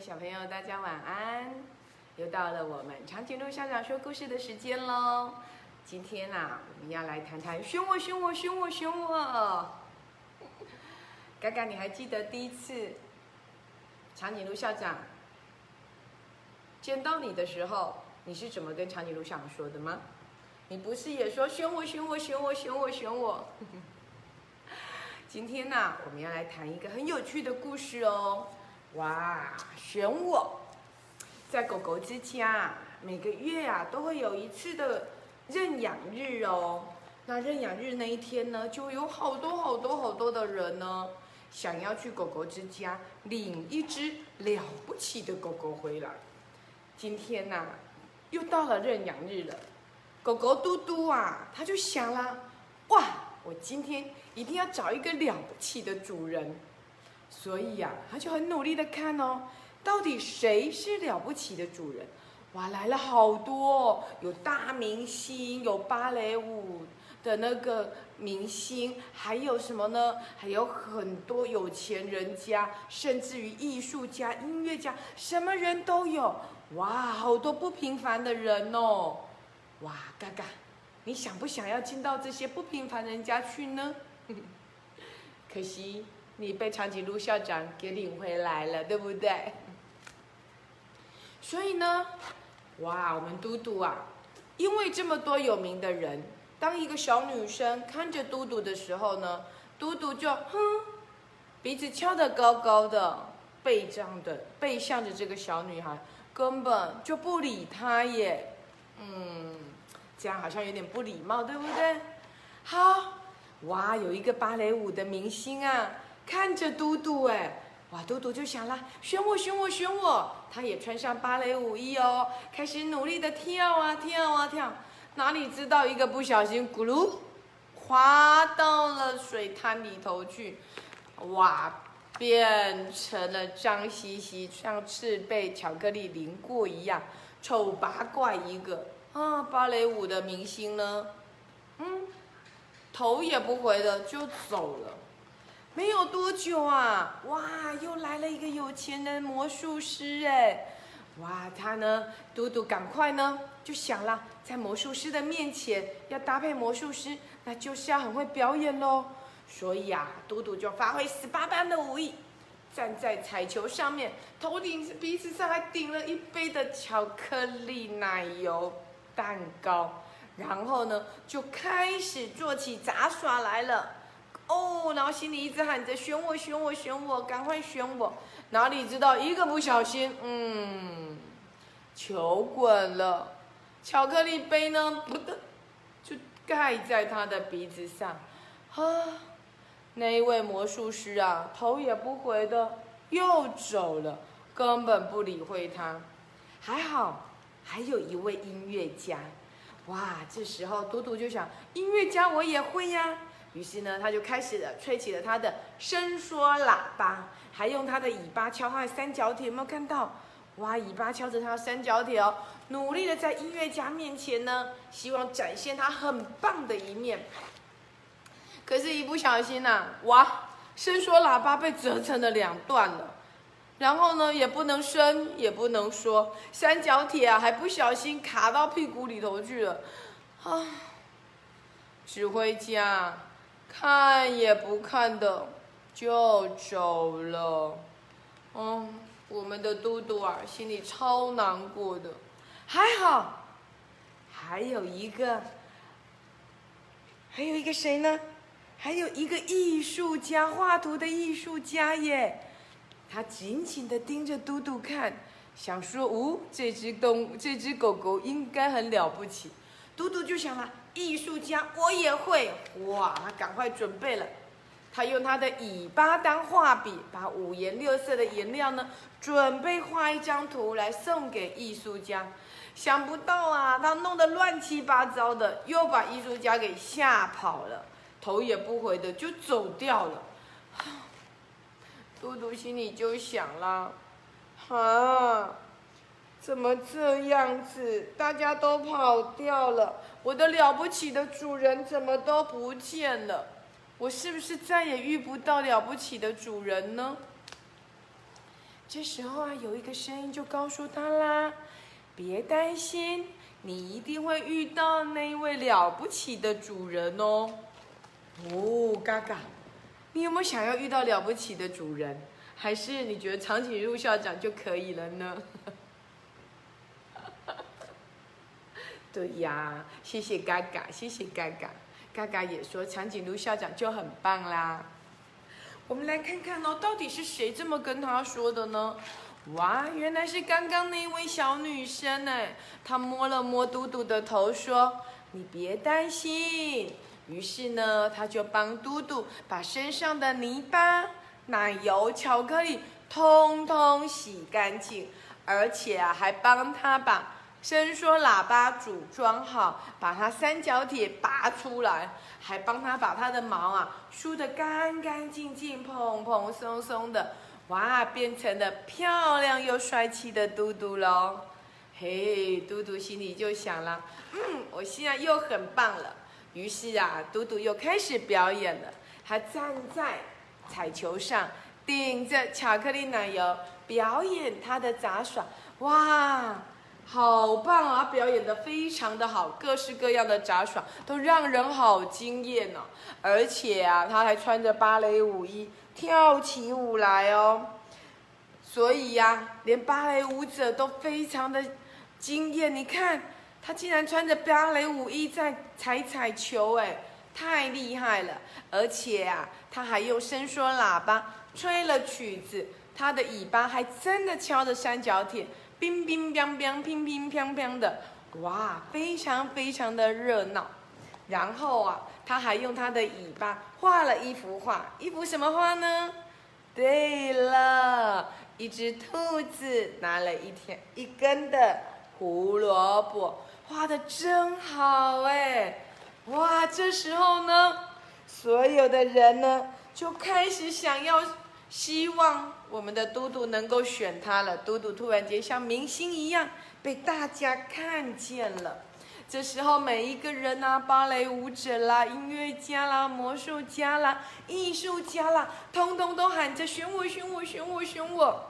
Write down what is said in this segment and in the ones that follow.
小朋友，大家晚安！又到了我们长颈鹿校长说故事的时间喽。今天啊，我们要来谈谈选我，选我，选我，选我。嘎嘎，你还记得第一次长颈鹿校长见到你的时候，你是怎么跟长颈鹿校长说的吗？你不是也说选我，选我，选我，选我，选我？今天呢，我们要来谈一个很有趣的故事哦。哇，选我，在狗狗之家，每个月啊都会有一次的认养日哦。那认养日那一天呢，就有好多好多好多的人呢，想要去狗狗之家领一只了不起的狗狗回来。今天呐，又到了认养日了，狗狗嘟嘟啊，他就想啦，哇，我今天一定要找一个了不起的主人。所以呀，他就很努力的看哦，到底谁是了不起的主人？哇，来了好多，有大明星，有芭蕾舞的那个明星，还有什么呢？还有很多有钱人家，甚至于艺术家、音乐家，什么人都有。哇，好多不平凡的人哦！哇，嘎嘎，你想不想要进到这些不平凡人家去呢？可惜。你被长颈鹿校长给领回来了，对不对？所以呢，哇，我们嘟嘟啊，因为这么多有名的人，当一个小女生看着嘟嘟的时候呢，嘟嘟就哼，鼻子翘得高高的，背张的背向着这个小女孩，根本就不理她耶。嗯，这样好像有点不礼貌，对不对？好，哇，有一个芭蕾舞的明星啊。看着嘟嘟哎，哇，嘟嘟就想了，选我，选我，选我！他也穿上芭蕾舞衣哦，开始努力的跳啊跳啊跳。哪里知道一个不小心，咕噜，滑到了水滩里头去，哇，变成了脏兮兮，像是被巧克力淋过一样，丑八怪一个啊！芭蕾舞的明星呢，嗯，头也不回的就走了。没有多久啊，哇，又来了一个有钱人魔术师哎，哇，他呢，嘟嘟赶快呢就想了，在魔术师的面前要搭配魔术师，那就是要很会表演喽。所以啊，嘟嘟就发挥十八般的武艺，站在彩球上面，头顶鼻子上还顶了一杯的巧克力奶油蛋糕，然后呢就开始做起杂耍来了。哦，然后心里一直喊着选我，选我，选我，赶快选我！哪里知道一个不小心，嗯，球滚了，巧克力杯呢，噗的，就盖在他的鼻子上。啊，那一位魔术师啊，头也不回的又走了，根本不理会他。还好，还有一位音乐家。哇，这时候嘟嘟就想，音乐家我也会呀。于是呢，他就开始了，吹起了他的伸缩喇叭，还用他的尾巴敲他的三角铁。有没有看到？哇，尾巴敲着他的三角铁哦，努力的在音乐家面前呢，希望展现他很棒的一面。可是，一不小心呐，哇，伸缩喇叭被折成了两段了。然后呢，也不能伸，也不能缩，三角铁啊，还不小心卡到屁股里头去了。啊，指挥家。看也不看的就走了，嗯，我们的嘟嘟啊，心里超难过的。还好，还有一个，还有一个谁呢？还有一个艺术家，画图的艺术家耶。他紧紧的盯着嘟嘟看，想说：“哦，这只动，这只狗狗应该很了不起。”嘟嘟就想了。艺术家，我也会哇！他赶快准备了，他用他的尾巴当画笔，把五颜六色的颜料呢，准备画一张图来送给艺术家。想不到啊，他弄得乱七八糟的，又把艺术家给吓跑了，头也不回的就走掉了。嘟嘟心里就想了，啊。怎么这样子？大家都跑掉了，我的了不起的主人怎么都不见了？我是不是再也遇不到了不起的主人呢？这时候啊，有一个声音就告诉他啦：“别担心，你一定会遇到那一位了不起的主人哦。”哦，嘎嘎，你有没有想要遇到了不起的主人？还是你觉得长颈鹿校长就可以了呢？对呀，谢谢嘎嘎，谢谢嘎嘎，嘎嘎也说长颈鹿校长就很棒啦。我们来看看哦，到底是谁这么跟他说的呢？哇，原来是刚刚那位小女生呢。她摸了摸嘟嘟的头，说：“你别担心。”于是呢，她就帮嘟嘟把身上的泥巴、奶油、巧克力通通洗干净，而且啊，还帮他把。伸缩喇叭组装好，把它三角铁拔出来，还帮他把他的毛啊梳得干干净净、蓬蓬松松的，哇，变成了漂亮又帅气的嘟嘟喽！嘿，嘟嘟心里就想了，嗯，我现在又很棒了。于是啊，嘟嘟又开始表演了，他站在彩球上，顶着巧克力奶油，表演他的杂耍，哇！好棒啊！表演的非常的好，各式各样的杂耍都让人好惊艳哦。而且啊，他还穿着芭蕾舞衣跳起舞来哦。所以呀，连芭蕾舞者都非常的惊艳。你看，他竟然穿着芭蕾舞衣在踩彩球，哎，太厉害了！而且啊，他还用伸缩喇叭吹了曲子，他的尾巴还真的敲着三角铁。乒乒乓乓，乒乒乓乓的，哇，非常非常的热闹。然后啊，他还用他的尾巴画了一幅画，一幅什么画呢？对了，一只兔子拿了一天一根的胡萝卜，画的真好哎！哇，这时候呢，所有的人呢就开始想要。希望我们的嘟嘟能够选他了。嘟嘟突然间像明星一样被大家看见了。这时候，每一个人啊，芭蕾舞者啦、音乐家啦、魔术家啦、艺术家啦，通通都喊着选我、选我、选我、选我。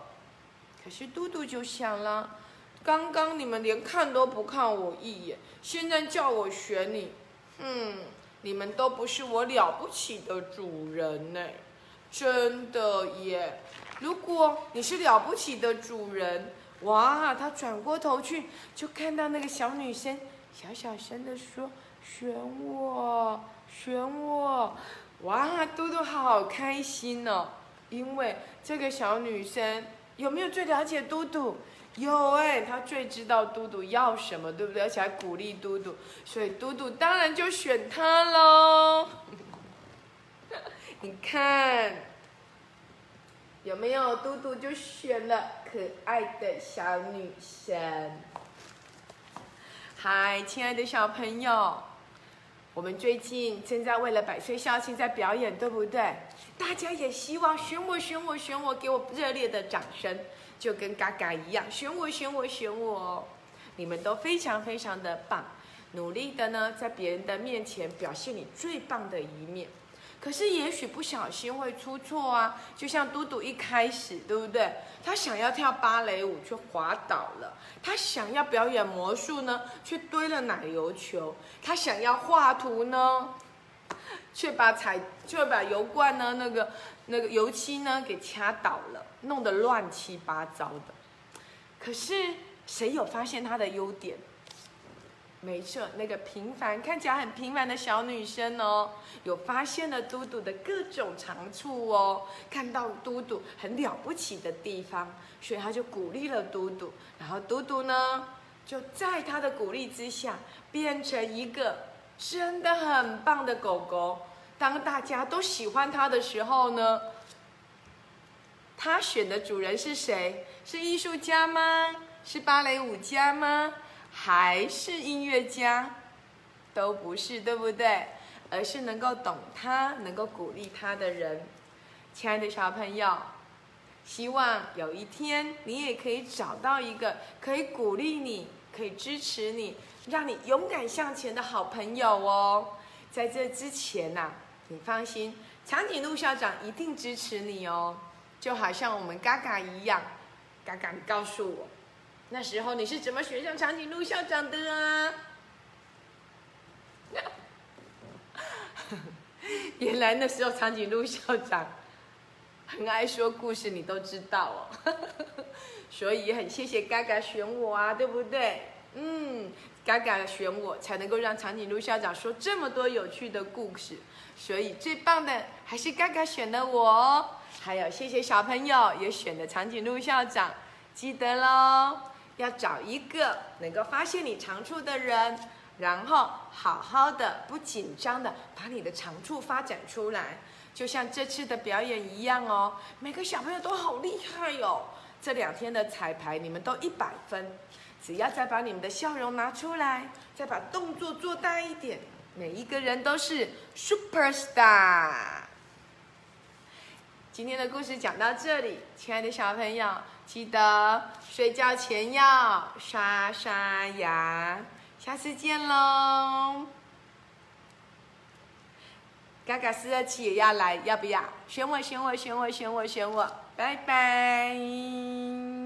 可是嘟嘟就想了：刚刚你们连看都不看我一眼，现在叫我选你，嗯，你们都不是我了不起的主人呢。真的耶！如果你是了不起的主人，哇，他转过头去就看到那个小女生，小小声的说：“选我，选我！”哇，嘟嘟好开心哦，因为这个小女生有没有最了解嘟嘟？有哎，她最知道嘟嘟要什么，对不对？而且还鼓励嘟嘟，所以嘟嘟当然就选她喽。你看，有没有嘟嘟就选了可爱的小女生？嗨，亲爱的小朋友，我们最近正在为了百岁校庆在表演，对不对？大家也希望选我，选我，选我，给我热烈的掌声，就跟嘎嘎一样，选我，选我，选我！你们都非常非常的棒，努力的呢，在别人的面前表现你最棒的一面。可是也许不小心会出错啊，就像嘟嘟一开始，对不对？他想要跳芭蕾舞却滑倒了，他想要表演魔术呢，却堆了奶油球，他想要画图呢，却把彩却把油罐呢那个那个油漆呢给掐倒了，弄得乱七八糟的。可是谁有发现他的优点？没错，那个平凡看起来很平凡的小女生哦，有发现了嘟嘟的各种长处哦，看到嘟嘟很了不起的地方，所以他就鼓励了嘟嘟。然后嘟嘟呢，就在他的鼓励之下，变成一个真的很棒的狗狗。当大家都喜欢它的时候呢，他选的主人是谁？是艺术家吗？是芭蕾舞家吗？还是音乐家，都不是，对不对？而是能够懂他、能够鼓励他的人。亲爱的小朋友，希望有一天你也可以找到一个可以鼓励你、可以支持你、让你勇敢向前的好朋友哦。在这之前呐，你放心，长颈鹿校长一定支持你哦。就好像我们嘎嘎一样，嘎嘎，你告诉我，那时候你是怎么选上长颈鹿校长的啊？原来那时候长颈鹿校长很爱说故事，你都知道哦。所以很谢谢嘎嘎选我啊，对不对？嗯，嘎嘎选我才能够让长颈鹿校长说这么多有趣的故事。所以最棒的还是嘎嘎选的我哦。还有谢谢小朋友也选的长颈鹿校长，记得喽，要找一个能够发现你长处的人。然后好好的、不紧张的把你的长处发展出来，就像这次的表演一样哦。每个小朋友都好厉害哦！这两天的彩排你们都一百分，只要再把你们的笑容拿出来，再把动作做大一点，每一个人都是 super star。今天的故事讲到这里，亲爱的小朋友，记得睡觉前要刷刷牙。下次见喽！嘎嘎四二七也要来，要不要？选我，选我，选我，选我，选我！拜拜。